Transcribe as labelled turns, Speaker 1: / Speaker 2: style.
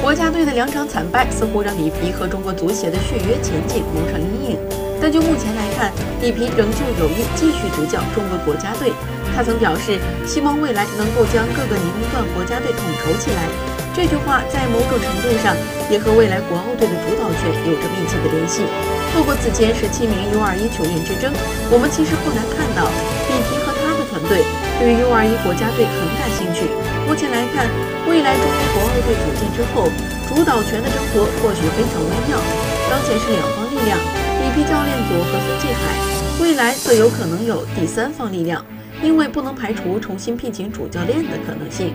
Speaker 1: 国家队的两场惨败似乎让里皮和中国足协的续约前景蒙上阴影。但就目前来看，里皮仍旧有意继续执教中国国家队。他曾表示，希望未来能够将各个年龄段国家队统筹起来。这句话在某种程度上也和未来国奥队的主导权有着密切的联系。透过此前十七名 U21 球员之争，我们其实不难看到，里皮队对于 U21 国家队很感兴趣。目前来看，未来中国国奥队组建之后，主导权的争夺或许非常微妙。当前是两方力量，里皮教练组和孙继海，未来则有可能有第三方力量。因为不能排除重新聘请主教练的可能性。